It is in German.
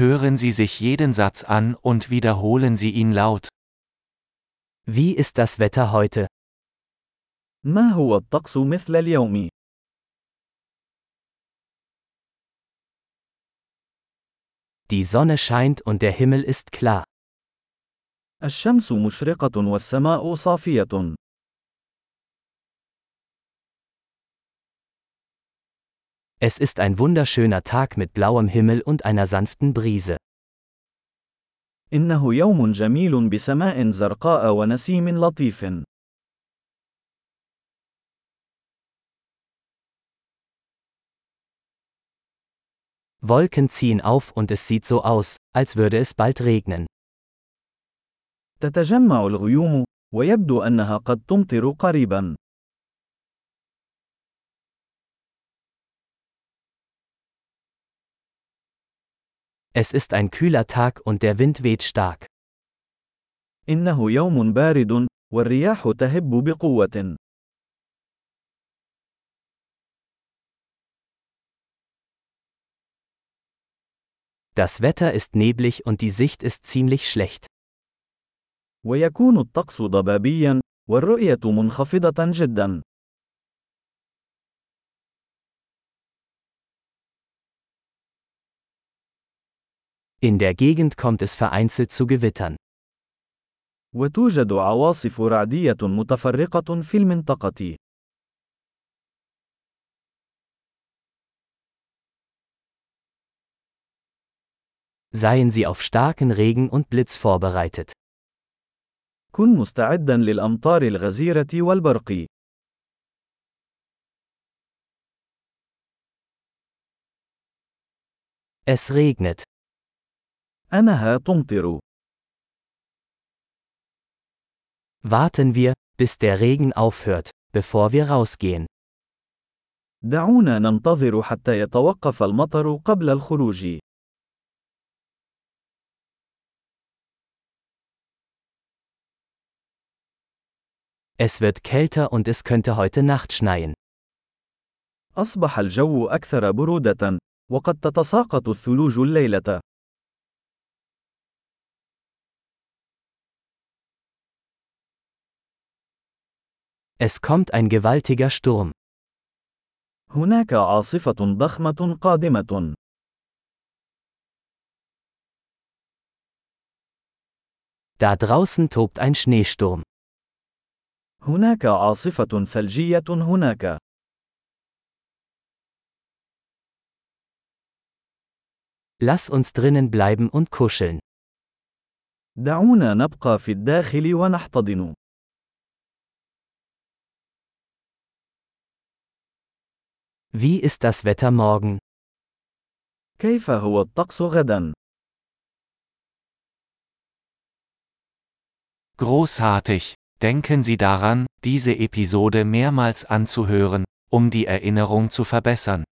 Hören Sie sich jeden Satz an und wiederholen Sie ihn laut. Wie ist das Wetter heute? ما هو الطقس مثل اليوم؟ Die Sonne scheint und der Himmel ist klar. الشمس مشرقة والسماء صافية. Es ist ein wunderschöner Tag mit blauem Himmel und einer sanften Brise. إنه يوم جميل بسماء زرقاء ونسيم لطيف. Wolken ziehen auf und es sieht so aus, als würde es bald regnen. تتجمع الغيوم، ويبدو أنها قد تمطر قريبا. Es ist ein kühler Tag und der Wind weht stark. إنه يوم بارد، والرياح تهب بقوة. Das Wetter ist neblig und die Sicht ist ziemlich schlecht. ويكون الطقس ضبابيا، والرؤية منخفضة جدا. In der Gegend kommt es vereinzelt zu Gewittern. وتوجد عواصف رعدية متفرقة في المنطقة. Seien Sie auf starken Regen und Blitz vorbereitet. كن مستعدا للأمطار الغزيرة والبرق. Es regnet. أنها تمطر. Warten wir, bis der Regen aufhört, bevor wir rausgehen. دعونا ننتظر حتى يتوقف المطر قبل الخروج. Es wird kälter und es könnte heute Nacht schneien. أصبح الجو أكثر برودة، وقد تتساقط الثلوج الليلة. Es kommt ein gewaltiger Sturm. هناك عاصفة ضخمة قادمة. Da draußen tobt ein Schneesturm. هناك عاصفة ثلجية هناك. Lass uns drinnen bleiben und kuscheln. دعونا نبقى في الداخل ونحتضن. Wie ist das Wetter morgen? كيف هو الطقس غدا؟ Großartig! Denken Sie daran, diese Episode mehrmals anzuhören, um die Erinnerung zu verbessern.